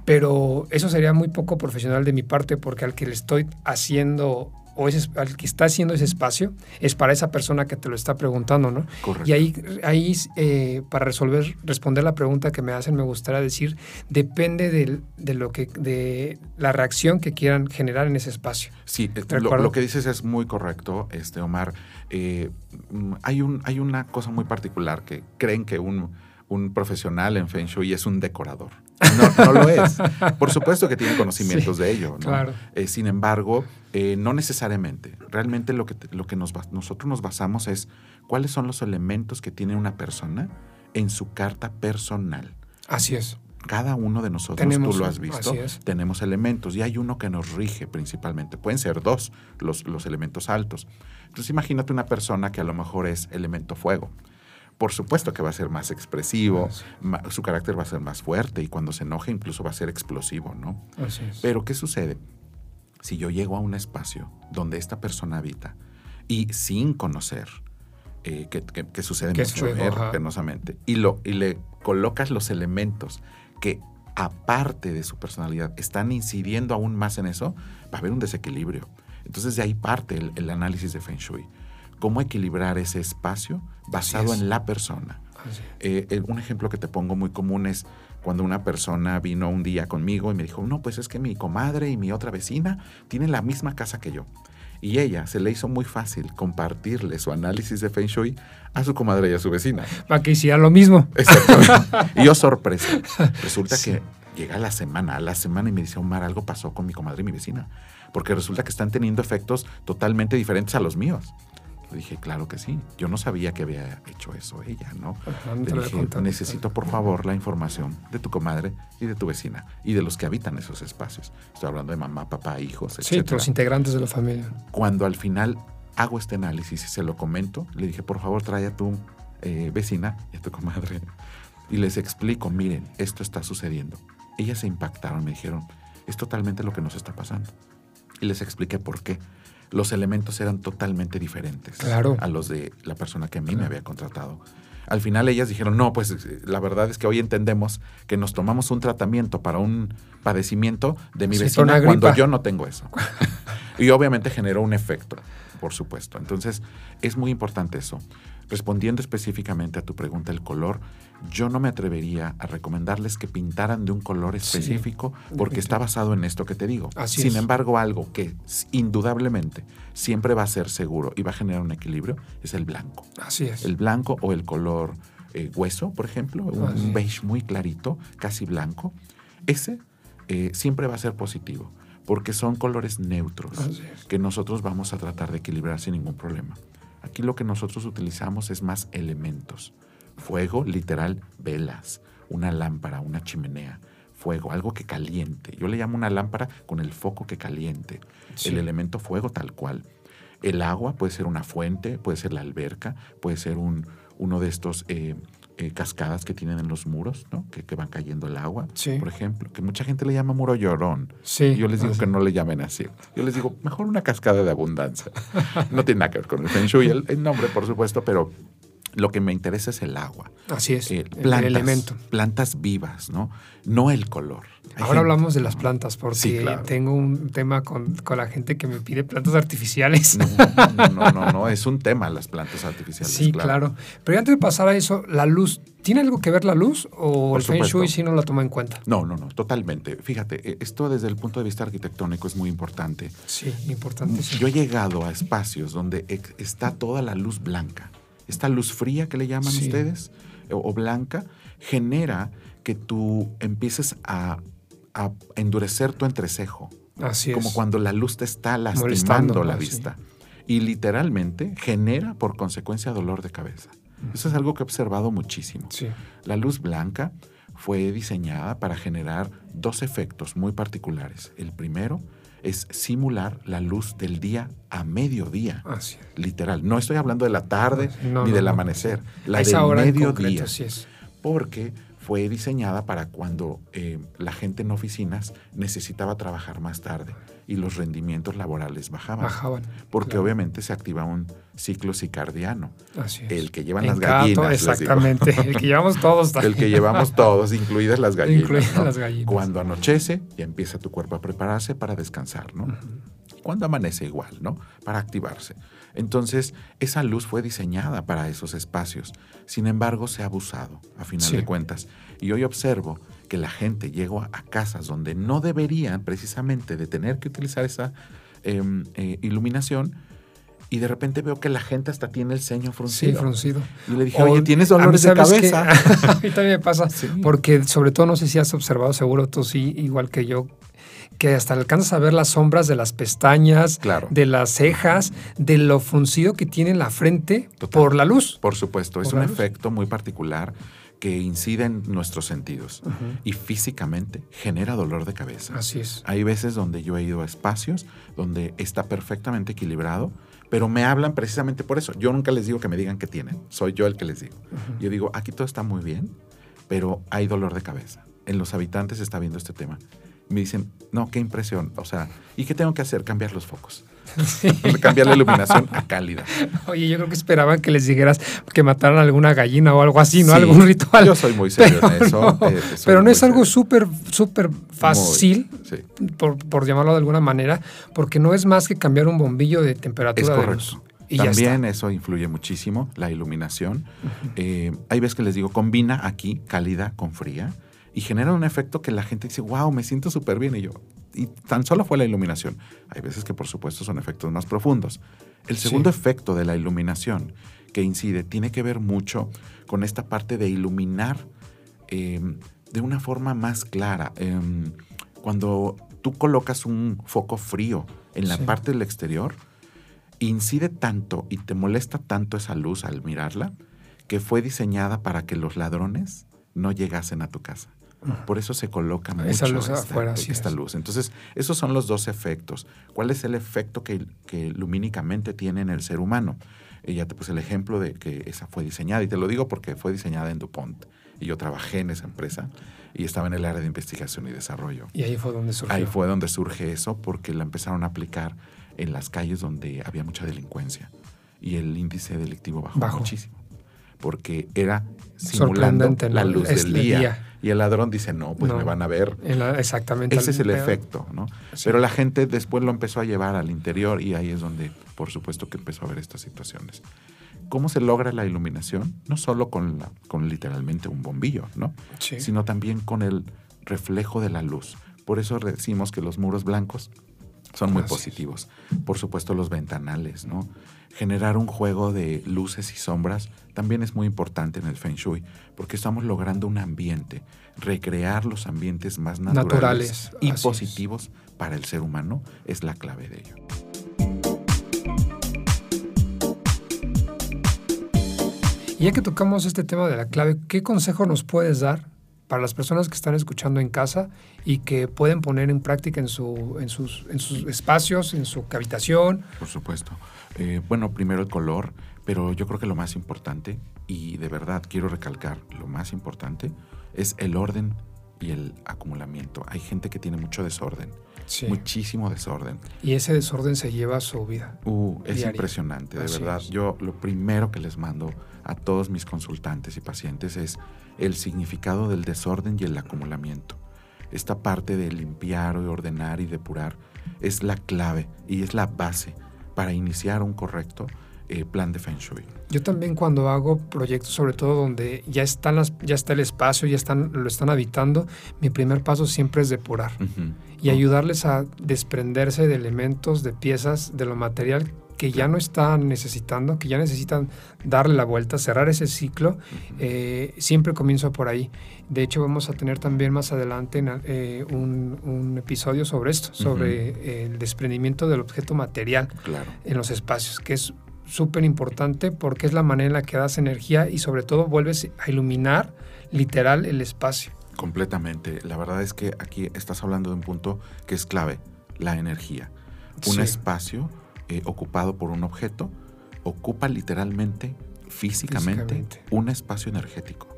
Pero eso sería muy poco profesional de mi parte porque al que le estoy haciendo o ese, al que está haciendo ese espacio es para esa persona que te lo está preguntando, ¿no? Correcto. Y ahí, ahí eh, para resolver, responder la pregunta que me hacen, me gustaría decir, depende de, de, lo que, de la reacción que quieran generar en ese espacio. Sí, eh, lo, lo, que dices es muy correcto, este Omar. Eh, mm, hay, un, hay una cosa muy particular que creen que un, un profesional en Feng Shui es un decorador. No, no lo es. [LAUGHS] Por supuesto que tiene conocimientos de ello. ¿no? Claro. Eh, sin embargo, eh, no necesariamente. Realmente lo que, lo que nos, nosotros nos basamos es cuáles son los elementos que tiene una persona en su carta personal. Así es. Cada uno de nosotros, tenemos, tú lo has visto, tenemos elementos y hay uno que nos rige principalmente. Pueden ser dos los, los elementos altos. Entonces imagínate una persona que a lo mejor es elemento fuego por supuesto que va a ser más expresivo, su carácter va a ser más fuerte y cuando se enoje incluso va a ser explosivo, ¿no? Así es. Pero ¿qué sucede? Si yo llego a un espacio donde esta persona habita y sin conocer eh, que, sucede mucho ver penosamente y, lo, y le colocas los elementos que aparte de su personalidad están incidiendo aún más en eso, va a haber un desequilibrio. Entonces de ahí parte el, el análisis de Feng Shui cómo equilibrar ese espacio basado en la persona. Eh, eh, un ejemplo que te pongo muy común es cuando una persona vino un día conmigo y me dijo, no, pues es que mi comadre y mi otra vecina tienen la misma casa que yo. Y ella se le hizo muy fácil compartirle su análisis de Feng Shui a su comadre y a su vecina. Para que hiciera lo mismo. Exactamente. y yo sorpresa. [LAUGHS] Resulta que llega la semana, a la semana y me dice, Omar, algo pasó con mi comadre y mi vecina. Porque resulta que están teniendo efectos totalmente diferentes a los míos. Le dije, claro que sí. Yo no sabía que había hecho eso ella, ¿no? Le dije, necesito por favor la información de tu comadre y de tu vecina y de los que habitan esos espacios. Estoy hablando de mamá, papá, hijos, etc. Sí, los integrantes de la familia. Cuando al final hago este análisis y se lo comento, le dije, por favor, trae a tu eh, vecina y a tu comadre y les explico, miren, esto está sucediendo. Ellas se impactaron, me dijeron, es totalmente lo que nos está pasando. Y les expliqué por qué los elementos eran totalmente diferentes a los de la persona que a mí me había contratado. Al final ellas dijeron, no, pues la verdad es que hoy entendemos que nos tomamos un tratamiento para un padecimiento de mi vecina cuando yo no tengo eso. [LAUGHS] y obviamente generó un efecto, por supuesto. Entonces, es muy importante eso. Respondiendo específicamente a tu pregunta, el color, yo no me atrevería a recomendarles que pintaran de un color específico porque está basado en esto que te digo. Sin embargo, algo que indudablemente siempre va a ser seguro y va a generar un equilibrio es el blanco. Así es. El blanco o el color eh, hueso, por ejemplo, un, beige muy clarito, casi blanco. Ese eh, siempre va a ser positivo porque son colores neutros que nosotros vamos a tratar de equilibrar sin ningún problema. Aquí lo que nosotros utilizamos es más elementos. Fuego, literal, velas, una lámpara, una chimenea. Fuego, algo que caliente. Yo le llamo una lámpara con el foco que caliente. El elemento fuego tal cual. El agua puede ser una fuente, puede ser la alberca, puede ser un, uno de estos eh, eh, cascadas que tienen en los muros, ¿no? Que, que van cayendo el agua, por ejemplo, que mucha gente le llama muro llorón. Sí, yo les digo que no le llamen así. Yo les digo, mejor una cascada de abundancia. [LAUGHS] no tiene nada que ver con el Feng Shui, el, nombre, por supuesto, pero lo que me interesa es el agua. Así es, eh, plantas, el elemento. Plantas vivas, ¿no? No el color. Ahora hablamos de las plantas porque tengo un tema con, la gente que me pide plantas artificiales. No, no, no, no, es un tema las plantas artificiales. Sí, claro. Pero antes de pasar a eso, la luz, ¿tiene algo que ver la luz o el Feng Shui si no la toma en cuenta? No, no, no, totalmente. Fíjate, eh, esto desde el punto de vista arquitectónico es muy importante. Sí, importante. Yo he llegado a espacios donde está toda la luz blanca. Esta luz fría que le llaman ustedes, o blanca, genera que tú empieces a a endurecer tu entrecejo. Así Como cuando la luz te está lastimando la vista. Y literalmente genera por consecuencia dolor de cabeza. Eso es algo que he observado muchísimo. La luz blanca fue diseñada para generar dos efectos muy particulares. El primero es simular la luz del día a mediodía. Literal. No estoy hablando de la tarde ni del amanecer. La del mediodía. Porque fue diseñada para cuando eh, la gente en oficinas necesitaba trabajar más tarde y los rendimientos laborales bajaban. Bajaban. Porque obviamente se activa un ciclo circadiano. Así es. El que llevan las gallinas. Exactamente. El que llevamos todos. [LAUGHS] El que llevamos todos, incluidas las gallinas. Incluidas las gallinas. Cuando anochece, ya empieza tu cuerpo a prepararse para descansar, ¿no? Cuando amanece igual, ¿no? Para activarse. Entonces, esa luz fue diseñada para esos espacios. Sin embargo, se ha abusado, a final de cuentas. Y hoy observo que la gente llega a casas donde no deberían precisamente de tener que utilizar esa em, eh, iluminación y de repente veo que la gente hasta tiene el ceño fruncido. Sí, fruncido. Y le dije, oye, ¿tienes dolores de cabeza? [LAUGHS] a mí también me pasa, porque sobre todo no sé si has observado, seguro tú sí, igual que yo, que hasta alcanzas a ver las sombras de las pestañas, de las cejas, de lo fruncido que tiene la frente por la luz. Por supuesto, es un efecto muy particular que incide en nuestros sentidos y físicamente genera dolor de cabeza. Así es. Hay veces donde yo he ido a espacios donde está perfectamente equilibrado, pero me hablan precisamente por eso. Yo nunca les digo que me digan que tienen, soy yo el que les digo. Yo digo, aquí todo está muy bien, pero hay dolor de cabeza. En los habitantes está viendo este tema me dicen, no, qué impresión. O sea, ¿y qué tengo que hacer? Cambiar los focos. [LAUGHS] Cambiar la iluminación a cálida. Oye, yo creo que esperaban que les dijeras que mataran alguna gallina o algo así, ¿no? Algún ritual. Yo soy muy serio en eso. Eh, pero no es algo súper, súper fácil, por, llamarlo de alguna manera, porque no es más que cambiar un bombillo de temperatura. Es correcto. Y También eso influye muchísimo, la iluminación. Eh, hay veces que les digo, combina aquí cálida con fría y genera un efecto que la gente dice, wow, me siento súper bien. Y yo, y tan solo fue la iluminación. Hay veces que, por supuesto, son efectos más profundos. El segundo efecto de la iluminación que incide tiene que ver mucho con esta parte de iluminar em, de una forma más clara. Em, cuando tú colocas un foco frío en la parte del exterior, incide tanto y te molesta tanto esa luz al mirarla que fue diseñada para que los ladrones no llegasen a tu casa. Por eso se coloca mucho esta, luz. Entonces, esos son los dos efectos. ¿Cuál es el efecto que, lumínicamente tiene en el ser humano? Y ya te puse el ejemplo de que esa fue diseñada, y te lo digo porque fue diseñada en DuPont. Y yo trabajé en esa empresa y estaba en el área de investigación y desarrollo. Y ahí fue donde surgió. Ahí fue donde surge eso porque la empezaron a aplicar en las calles donde había mucha delincuencia y el índice delictivo bajó, muchísimo. Porque era simulando la luz del día y el ladrón dice, no, pues me van a ver. exactamente. Ese es el efecto, ¿no? Pero la gente después lo empezó a llevar al interior y ahí es donde, por supuesto, que empezó a ver estas situaciones. ¿Cómo se logra la iluminación? No solo con, la, con literalmente un bombillo, ¿no? Sino también con el reflejo de la luz. Por eso decimos que los muros blancos son muy positivos. Por supuesto, los ventanales, ¿no? Generar un juego de luces y sombras también es muy importante en el Feng Shui, porque estamos logrando un ambiente, recrear los ambientes más naturales, y positivos para el ser humano es la clave de ello. Y ya que tocamos este tema de la clave, ¿qué consejo nos puedes dar para las personas que están escuchando en casa y que pueden poner en práctica en, su, en, sus, en sus espacios, en su habitación. Por supuesto. Eh, bueno, primero el color, pero yo creo que lo más importante, y de verdad quiero recalcar, lo más importante es el orden y el acumulamiento. Hay gente que tiene mucho desorden, muchísimo desorden. Y ese desorden se lleva a su vida. Uh, es impresionante, de verdad. Yo lo primero que les mando a todos mis consultantes y pacientes es el significado del desorden y el acumulamiento. Esta parte de limpiar, ordenar y depurar es la clave y es la base para iniciar un correcto eh, plan de Feng Shui. Yo también cuando hago proyectos, sobre todo donde ya, están las, ya está el espacio, ya están, lo están habitando, mi primer paso siempre es depurar y ayudarles a desprenderse de elementos, de piezas, de lo material que ya no están necesitando, que ya necesitan darle la vuelta, cerrar ese ciclo, eh, siempre comienzo por ahí. De hecho, vamos a tener también más adelante eh, un, episodio sobre esto, sobre el desprendimiento del objeto material en los espacios, que es súper importante porque es la manera en la que das energía y sobre todo vuelves a iluminar literal el espacio. Completamente. La verdad es que aquí estás hablando de un punto que es clave, la energía. Un espacio eh, ocupado por un objeto ocupa literalmente, físicamente, un espacio energético.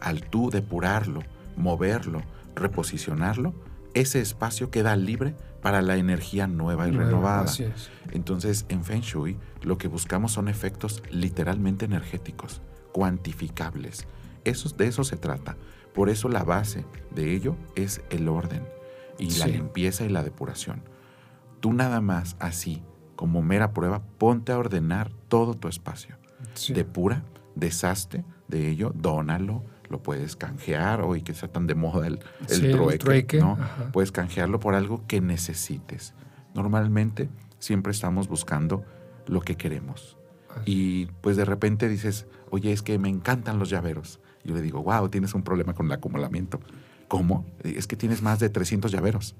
al tú depurarlo, moverlo, reposicionarlo, ese espacio queda libre para la energía nueva y renovada. Entonces, en Feng Shui, lo que buscamos son efectos literalmente energéticos, cuantificables. Eso, de eso se trata. Por eso la base de ello es el orden y la limpieza y la depuración. Tú nada más así, como mera prueba, ponte a ordenar todo tu espacio. Depura, deshazte de ello, dónalo, lo puedes canjear, hoy que está tan de moda el, trueque, ¿no? Puedes canjearlo por algo que necesites. Normalmente siempre estamos buscando lo que queremos. Y pues de repente dices, oye, es que me encantan los llaveros. Yo le digo, wow, tienes un problema con el acumulamiento. ¿Cómo? Es que tienes más de 300 llaveros.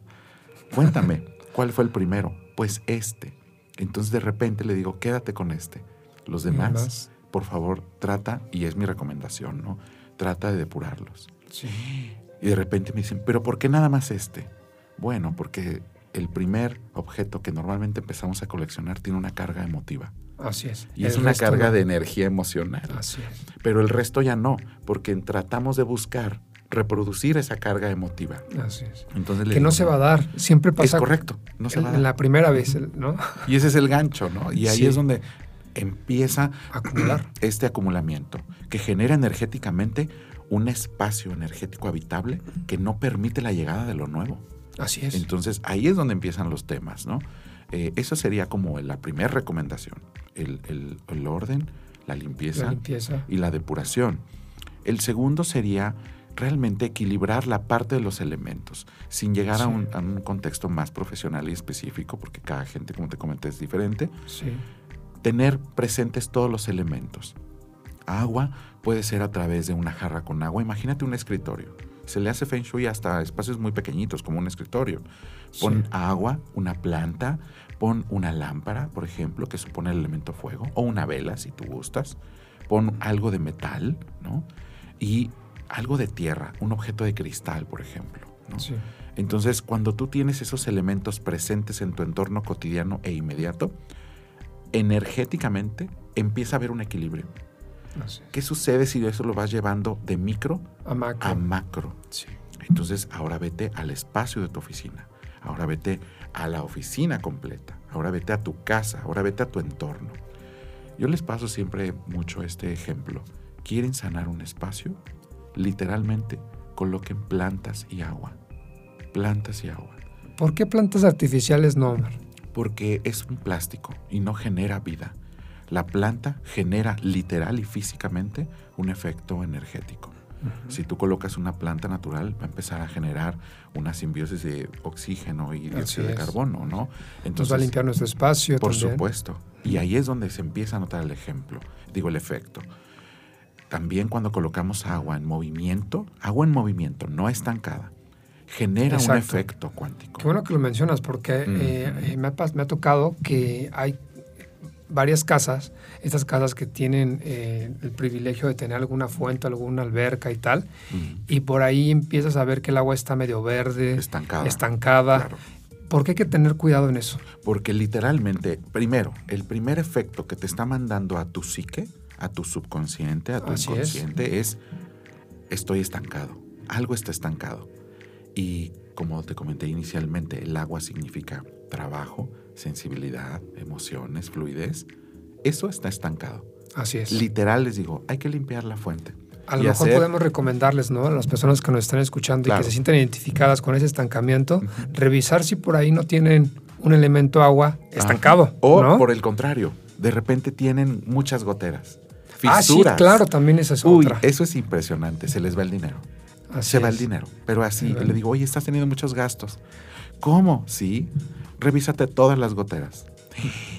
Cuéntame, ¿cuál fue el primero? Pues este. Entonces de repente le digo, quédate con este. Los demás, por favor, trata, y es mi recomendación, ¿no? trata de depurarlos. Sí. Y de repente me dicen, pero ¿por qué nada más este? Bueno, porque el primer objeto que normalmente empezamos a coleccionar tiene una carga emotiva. Así es. Y es una carga de energía emocional. Así es. Pero el resto ya no, porque tratamos de buscar reproducir esa carga emotiva. Así es. Entonces, que no se va a dar, siempre pasa. Es correcto, no se va a dar. La primera vez, ¿no? Y ese es el gancho, ¿no? Y ahí es donde empieza a acumular [CLEARS THROAT] este acumulamiento que genera energéticamente un espacio energético habitable que no permite la llegada de lo nuevo. Así es. Entonces ahí es donde empiezan los temas, ¿no? Eh, eso sería como la primera recomendación, el, orden, la limpieza, y la depuración. El segundo sería realmente equilibrar la parte de los elementos, sin llegar a, un, a, un, contexto más profesional y específico, porque cada gente, como te comenté, es diferente. Sí tener presentes todos los elementos. Agua puede ser a través de una jarra con agua. Imagínate un escritorio. Se le hace feng shui hasta espacios muy pequeñitos, como un escritorio. Pon agua, una planta, pon una lámpara, por ejemplo, que supone el elemento fuego, o una vela, si tú gustas. Pon algo de metal, ¿no? Y algo de tierra, un objeto de cristal, por ejemplo. Entonces, cuando tú tienes esos elementos presentes en tu entorno cotidiano e inmediato, energéticamente empieza a haber un equilibrio. ¿Qué sucede si eso lo vas llevando de micro a macro? Entonces, ahora vete al espacio de tu oficina. Ahora vete a la oficina completa. Ahora vete a tu casa. Ahora vete a tu entorno. Yo les paso siempre mucho este ejemplo. ¿Quieren sanar un espacio? Literalmente coloquen plantas y agua. Plantas y agua. ¿Por qué plantas artificiales no, porque es un plástico y no genera vida. La planta genera literal y físicamente un efecto energético. Si tú colocas una planta natural, va a empezar a generar una simbiosis de oxígeno y dióxido de carbono, ¿no? Entonces, Nos va a limpiar nuestro espacio. Por supuesto. Y ahí es donde se empieza a notar el ejemplo, digo el efecto. También cuando colocamos agua en movimiento, agua en movimiento, no estancada, genera un efecto cuántico. Qué bueno que lo mencionas porque eh, eh, me, ha, tocado que hay varias casas, estas casas que tienen eh, el privilegio de tener alguna fuente, alguna alberca y tal, y por ahí empiezas a ver que el agua está medio verde, estancada. estancada. ¿Por qué hay que tener cuidado en eso? Porque literalmente, primero, el primer efecto que te está mandando a tu psique, a tu subconsciente, a tu inconsciente, es estoy estancado, algo está estancado. Y como te comenté inicialmente, el agua significa trabajo, sensibilidad, emociones, fluidez. Eso está estancado. Así es. Literal les digo, hay que limpiar la fuente. A lo mejor podemos recomendarles, ¿no? A las personas que nos están escuchando y que se sienten identificadas con ese estancamiento, revisar si por ahí no tienen un elemento agua estancado. O por el contrario, de repente tienen muchas goteras. Fisuras. Ah, sí, claro, también esa es Uy, Eso es impresionante, se les va el dinero se va el dinero. Pero así, le digo, oye, estás teniendo muchos gastos. ¿Cómo? Sí, revísate todas las goteras.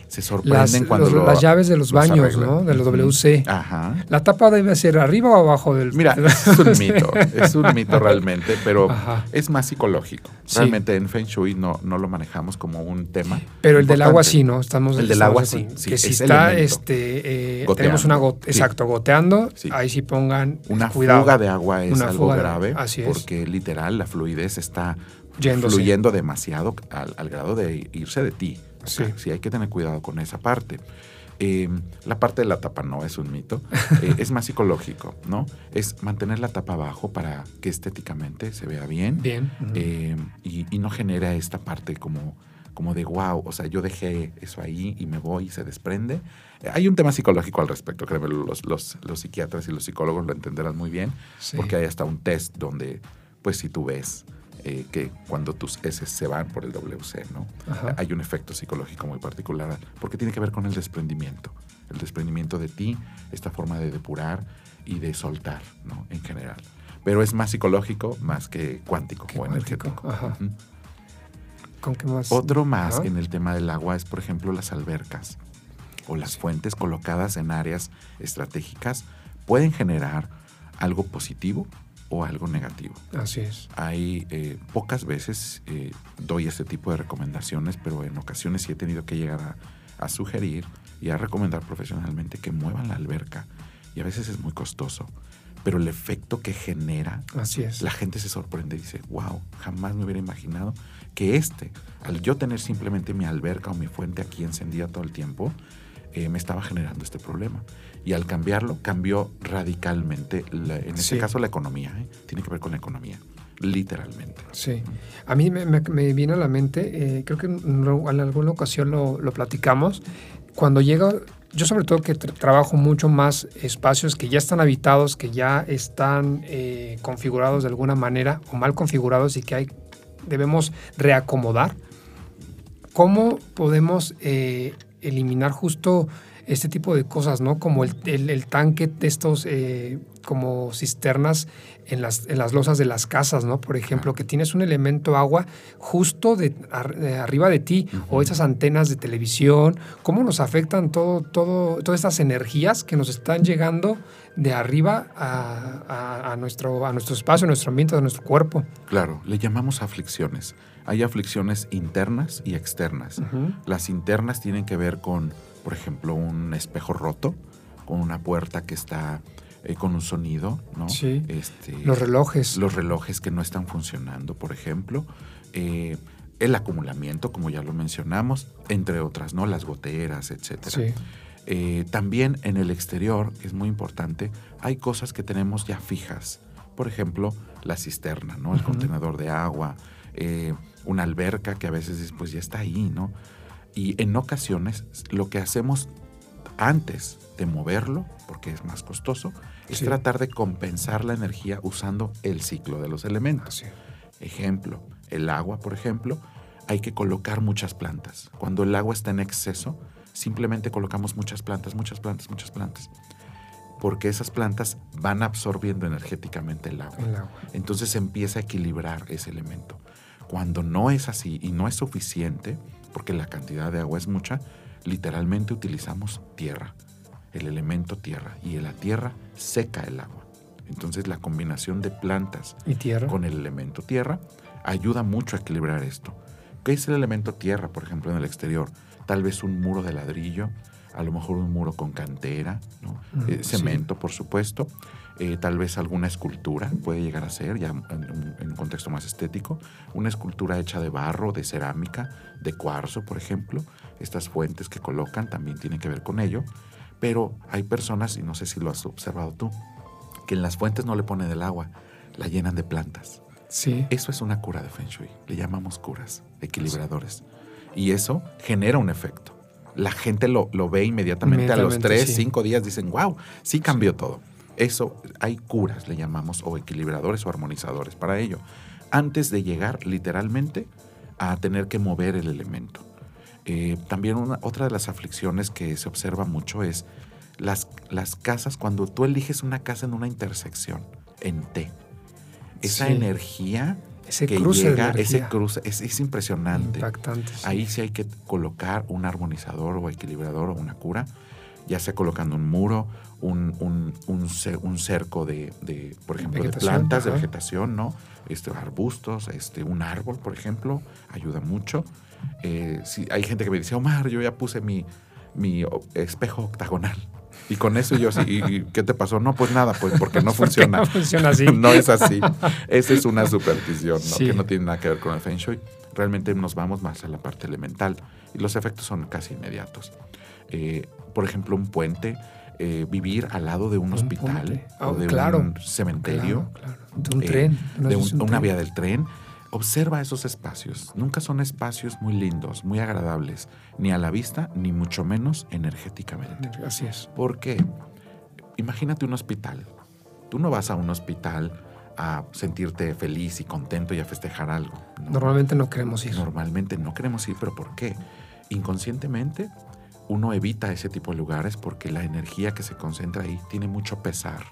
Se sorprenden cuando Las llaves de los baños, ¿no? De los WC. Ajá. ¿La tapa debe ser arriba o abajo del...? Mira, [LAUGHS] es un mito, es un mito [LAUGHS] realmente, pero es más psicológico. Realmente en Feng Shui no, no lo manejamos como un tema Pero el del agua sí, ¿no? Estamos el del agua sí, Que si está, este, eh, tenemos una gota, exacto, goteando, ahí sí pongan Una fuga de agua es algo grave, así es. porque literal la fluidez está fluyendo demasiado al grado de irse de ti. Sí. sí, hay que tener cuidado con esa parte. Em, la parte de la tapa no es un mito, [LAUGHS] eh, es más psicológico, ¿no? Es mantener la tapa abajo para que estéticamente se vea bien. Bien. Em, y, no genera esta parte como, como de wow, o sea, yo dejé eso ahí y me voy y se desprende. hay un tema psicológico al respecto, que los, los, los, psiquiatras y los psicólogos lo entenderán muy bien, porque hay hasta un test donde, pues si tú ves eh, que cuando tus S se van por el WC, ¿no? Hay un efecto psicológico muy particular porque tiene que ver con el desprendimiento. El desprendimiento de ti, esta forma de depurar y de soltar, ¿no? En general. Pero es más psicológico más que cuántico o energético. ¿Con qué más? Otro más en el tema del agua es, por ejemplo, las albercas o las fuentes colocadas en áreas estratégicas pueden generar algo positivo o algo negativo. Así es. Hay eh, pocas veces eh, doy este tipo de recomendaciones, pero en ocasiones sí he tenido que llegar a, sugerir y a recomendar profesionalmente que muevan la alberca. Y a veces es muy costoso. Pero el efecto que genera, Así es. la gente se sorprende y dice, wow, jamás me hubiera imaginado que este, al yo tener simplemente mi alberca o mi fuente aquí encendida todo el tiempo, eh, me estaba generando este problema. Y al cambiarlo, cambió radicalmente, en este caso, la economía. ¿eh? Tiene que ver con la economía, literalmente. Sí. A mí me, viene a la mente, eh, creo que en alguna ocasión lo, platicamos, cuando llega yo sobre todo que trabajo mucho más espacios que ya están habitados, que ya están configurados de alguna manera o mal configurados y que hay, debemos reacomodar. ¿Cómo podemos eliminar justo este tipo de cosas, ¿no? Como el, el, tanque de estos eh, como cisternas en las, en las losas de las casas, ¿no? Por ejemplo, que tienes un elemento agua justo de, arriba de ti, o esas antenas de televisión, cómo nos afectan todo, todo, todas estas energías que nos están llegando de arriba a, a, nuestro, a nuestro espacio, a nuestro ambiente, a nuestro cuerpo. Claro, le llamamos aflicciones. Hay aflicciones internas y externas. Las internas tienen que ver con por ejemplo, un espejo roto con una puerta que está eh, con un sonido, ¿no? Sí. Este, los relojes. Los relojes que no están funcionando, por ejemplo. Eh, el acumulamiento, como ya lo mencionamos, entre otras, ¿no? Las goteras, etcétera. Sí. Eh, también en el exterior, que es muy importante, hay cosas que tenemos ya fijas. Por ejemplo, la cisterna, ¿no? El contenedor de agua, una alberca que a veces pues ya está ahí, ¿no? Y en ocasiones lo que hacemos antes de moverlo, porque es más costoso, es tratar de compensar la energía usando el ciclo de los elementos. Ejemplo, el agua, por ejemplo, hay que colocar muchas plantas. Cuando el agua está en exceso, simplemente colocamos muchas plantas, muchas plantas, muchas plantas. Porque esas plantas van absorbiendo energéticamente el agua. El agua. Entonces empieza a equilibrar ese elemento. Cuando no es así y no es suficiente, porque la cantidad de agua es mucha, literalmente utilizamos tierra, el elemento tierra, y en la tierra seca el agua. Entonces la combinación de plantas ¿Y tierra? con el elemento tierra ayuda mucho a equilibrar esto. ¿Qué es el elemento tierra, por ejemplo, en el exterior? Tal vez un muro de ladrillo, a lo mejor un muro con cantera, mm, eh, cemento, por supuesto, eh, tal vez alguna escultura puede llegar a ser, ya en, un contexto más estético, una escultura hecha de barro, de cerámica, de cuarzo, por ejemplo. Estas fuentes que colocan también tienen que ver con ello, pero hay personas, y no sé si lo has observado tú, que en las fuentes no le ponen el agua, la llenan de plantas. Sí. Eso es una cura de Feng Shui, le llamamos curas, equilibradores. Y eso genera un efecto. La gente lo, ve inmediatamente, a los tres, cinco días, dicen, wow, sí cambió todo. Eso, hay curas, le llamamos, o equilibradores o armonizadores para ello, antes de llegar literalmente a tener que mover el elemento. Eh, también una, otra de las aflicciones que se observa mucho es las, las casas, cuando tú eliges una casa en una intersección, en T, esa energía ese que cruce llega, ese cruce, es, impresionante. Impactante. Ahí sí hay que colocar un armonizador o equilibrador o una cura, ya sea colocando un muro un, un, un, cerco de, de, por ejemplo, de plantas, de vegetación, ¿no? Este, arbustos, este, un árbol, por ejemplo, ayuda mucho. Eh, si hay gente que me dice, Omar, yo ya puse mi, mi espejo octagonal. Y con eso yo sí, ¿qué te pasó? No, pues nada, pues porque no [LAUGHS] funciona. no funciona así. [LAUGHS] no es así. Esa es una superstición, ¿no? Que no tiene nada que ver con el Feng Shui. Realmente nos vamos más a la parte elemental y los efectos son casi inmediatos. Eh, por ejemplo, un puente, eh, vivir al lado de un, hospital o oh, de un cementerio, de un tren, de una vía del tren. Observa esos espacios. Nunca son espacios muy lindos, muy agradables, ni a la vista, ni mucho menos energéticamente. Así es. Porque imagínate un hospital. Tú no vas a un hospital a sentirte feliz y contento y a festejar algo. Normalmente no queremos ir. Normalmente no queremos ir, pero ¿por qué? Inconscientemente uno evita ese tipo de lugares porque la energía que se concentra ahí tiene mucho pesar,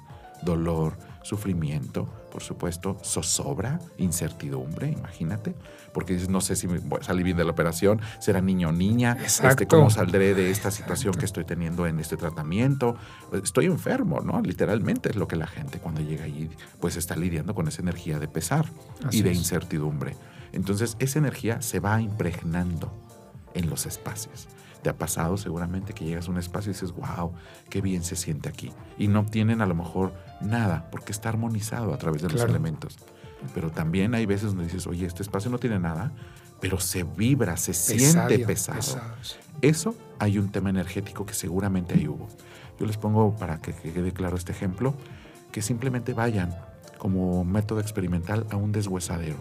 dolor, sufrimiento, por supuesto, zozobra, incertidumbre, imagínate, porque dices, no sé si salí bien de la operación, será niño o niña, este, cómo saldré de esta situación que estoy teniendo en este tratamiento. Estoy enfermo, ¿no? Literalmente es lo que la gente cuando llega ahí, pues está lidiando con esa energía de pesar y de incertidumbre. Entonces, esa energía se va impregnando en los espacios. Te ha pasado seguramente que llegas a un espacio y dices, wow, qué bien se siente aquí. Y no obtienen a lo mejor nada, porque está armonizado a través de los elementos. Pero también hay veces donde dices, oye, este espacio no tiene nada, pero se vibra, se siente pesado. Eso hay un tema energético que seguramente ahí hubo. Yo les pongo, para que quede claro este ejemplo, que simplemente vayan como método experimental a un deshuesadero,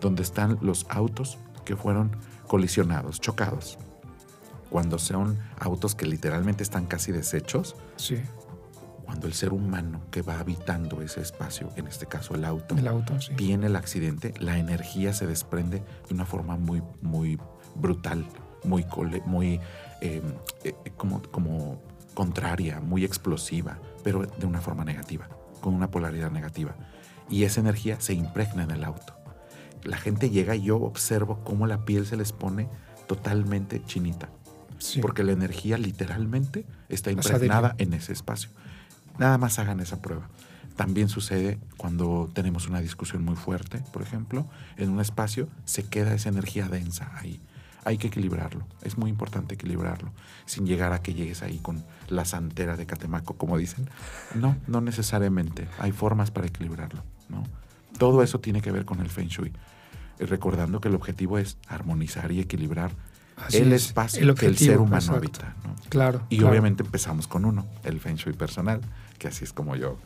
donde están los autos que fueron colisionados, chocados cuando son autos que literalmente están casi deshechos. Sí. Cuando el ser humano que va habitando ese espacio, en este caso el auto, el auto viene el accidente, la energía se desprende de una forma muy, muy brutal, muy, muy em, eh, como, como contraria, muy explosiva, pero de una forma negativa, con una polaridad negativa. Y esa energía se impregna en el auto. La gente llega y yo observo cómo la piel se les pone totalmente chinita porque la energía literalmente está impregnada en ese espacio. Nada más hagan esa prueba. También sucede cuando tenemos una discusión muy fuerte, por ejemplo, en un espacio se queda esa energía densa ahí. Hay que equilibrarlo, es muy importante equilibrarlo, sin llegar a que llegues ahí con la santera de Catemaco, como dicen. No, no necesariamente, hay formas para equilibrarlo. ¿no? Todo eso tiene que ver con el Feng Shui, recordando que el objetivo es armonizar y equilibrar el espacio que el ser humano habita. Claro. Y obviamente empezamos con uno, el Feng Shui personal, que así es como yo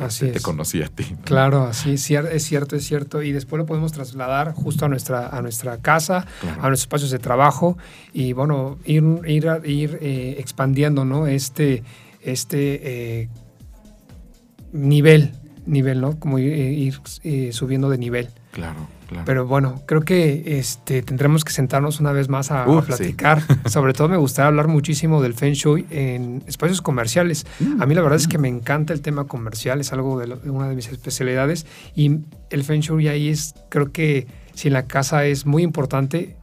Así te conocí a ti. Claro, así es cierto, es cierto. Y después lo podemos trasladar justo a nuestra, a nuestra casa, a nuestros espacios de trabajo y bueno, ir, ir, ir eh, expandiendo ¿no? este, este eh, nivel, nivel, ¿no? Como ir, eh, subiendo de nivel. Claro. Pero bueno, creo que este, tendremos que sentarnos una vez más a, platicar. [LAUGHS] Sobre todo me gustaría hablar muchísimo del Feng Shui en espacios comerciales. Mm. A mí la verdad es que me encanta el tema comercial, es algo de, una de mis especialidades. Y el Feng Shui ahí es, creo que si en la casa es muy importante,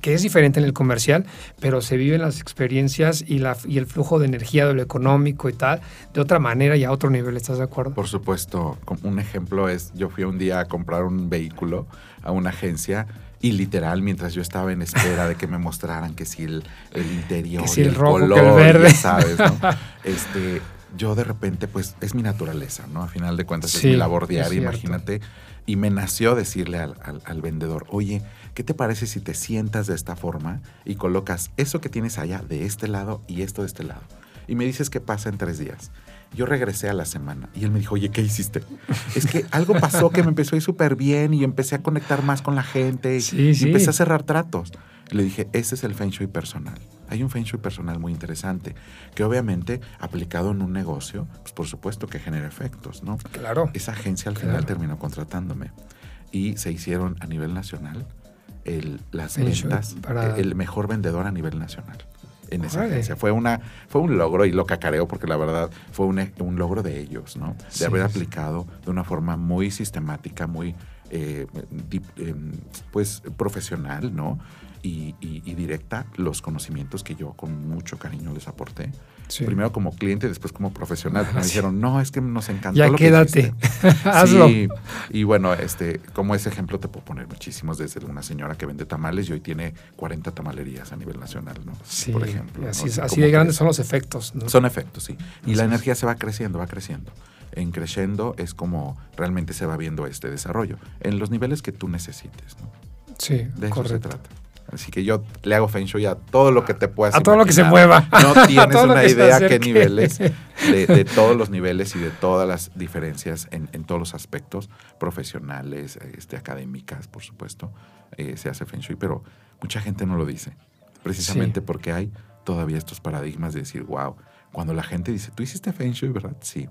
que es diferente en el comercial, pero se viven las experiencias y, la, y el flujo de energía de lo económico y tal de otra manera y a otro nivel, ¿estás de acuerdo? Por supuesto, un ejemplo es, yo fui un día a comprar un vehículo a una agencia y literal, mientras yo estaba en espera de que me mostraran que si el, interior, que si el, rojo, color, el verde. ¿sabes? ¿no? [LAUGHS] este, yo de repente, pues es mi naturaleza, ¿no? A final de cuentas es mi labor diaria, imagínate. Y me nació decirle al, al, vendedor, oye, ¿qué te parece si te sientas de esta forma y colocas eso que tienes allá de este lado y esto de este lado? Y me dices qué pasa en tres días. Yo regresé a la semana y él me dijo, oye, ¿qué hiciste? es que algo pasó que me empezó a ir súper bien y empecé a conectar más con la gente y empecé a cerrar tratos. Le dije, ese es el Feng Shui personal. Hay un Feng Shui personal muy interesante, que obviamente aplicado en un negocio, pues por supuesto que genera efectos, ¿no? Claro. Esa agencia al final terminó contratándome y se hicieron a nivel nacional el, las ventas, el mejor vendedor a nivel nacional en esa agencia. Fue, una, fue un logro y lo cacareo porque la verdad fue un, un logro de ellos, ¿no? De haber aplicado de una forma muy sistemática, muy eh, em, pues profesional, ¿no? y, directa los conocimientos que yo con mucho cariño les aporté. Primero como cliente, después como profesional. Me dijeron, no, es que nos encantó. Ya quédate, [LAUGHS] hazlo. y bueno, este, como ese ejemplo te puedo poner muchísimos, desde una señora que vende tamales y hoy tiene 40 tamalerías a nivel nacional, ¿no? Sí, Por ejemplo. Así, de grandes son los efectos. Son efectos, sí. Y la energía se va creciendo, va creciendo. En creciendo es como realmente se va viendo este desarrollo, en los niveles que tú necesites, ¿no? Sí, de eso se trata. Así que yo le hago Feng Shui a todo lo que te puedas A todo lo que se mueva. No [LAUGHS] tienes una idea qué niveles, [LAUGHS] de, todos los niveles y de todas las diferencias en, todos los aspectos profesionales, este, académicas, por supuesto, eh, se hace Feng Shui, pero mucha gente no lo dice, precisamente porque hay todavía estos paradigmas de decir, wow, cuando la gente dice, tú hiciste Feng Shui, ¿verdad? Sí.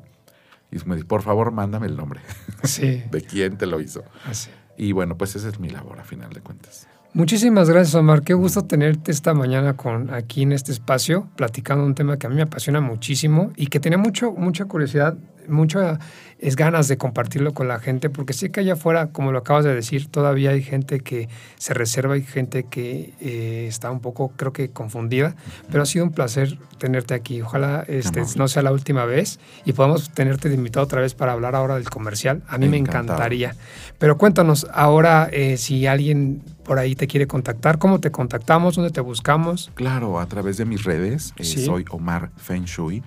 Y me dice, por favor, mándame el nombre. Sí. [LAUGHS] de quién te lo hizo. Así. Y bueno, pues esa es mi labor a final de cuentas. Muchísimas gracias, Omar. Qué gusto tenerte esta mañana con, aquí en este espacio, platicando un tema que a mí me apasiona muchísimo y que tenía mucho, mucha curiosidad muchas es ganas de compartirlo con la gente, porque sé que allá afuera, como lo acabas de decir, todavía hay gente que se reserva y gente que eh, está un poco, creo que confundida, pero ha sido un placer tenerte aquí. Ojalá este, no sea la última vez y podamos tenerte invitado otra vez para hablar ahora del comercial. A mí me encantaría. Pero cuéntanos ahora eh, si alguien por ahí te quiere contactar, ¿cómo te contactamos? ¿Dónde te buscamos? Claro, a través de mis redes. Eh, soy Omar Feng Shui,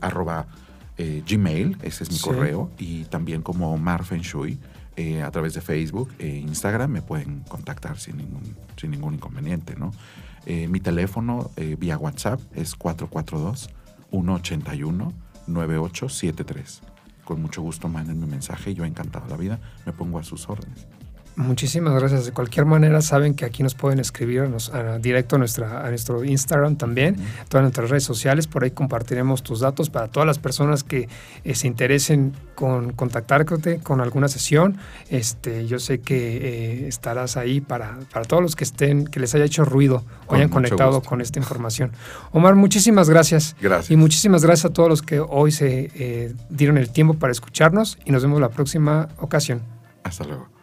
arroba eh, Gmail, ese es mi correo, y también como Omar Feng Shui, eh, a través de Facebook e Instagram me pueden contactar sin ningún, sin ningún inconveniente, ¿no? Eh, mi teléfono vía WhatsApp es 442-181-9873. Con mucho gusto manden mi mensaje, yo encantado de la vida, me pongo a sus órdenes. Muchísimas gracias. De cualquier manera, saben que aquí nos pueden escribir directo a, nuestra, a nuestro Instagram también, todas nuestras redes sociales. Por ahí compartiremos tus datos para todas las personas que eh, se interesen con contactarte con alguna sesión. Este, yo sé que eh, estarás ahí para, para todos los que estén, que les haya hecho ruido o hayan conectado con esta información. Omar, muchísimas gracias. Gracias. Y muchísimas gracias a todos los que hoy se eh, dieron el tiempo para escucharnos y nos vemos la próxima ocasión. Hasta luego.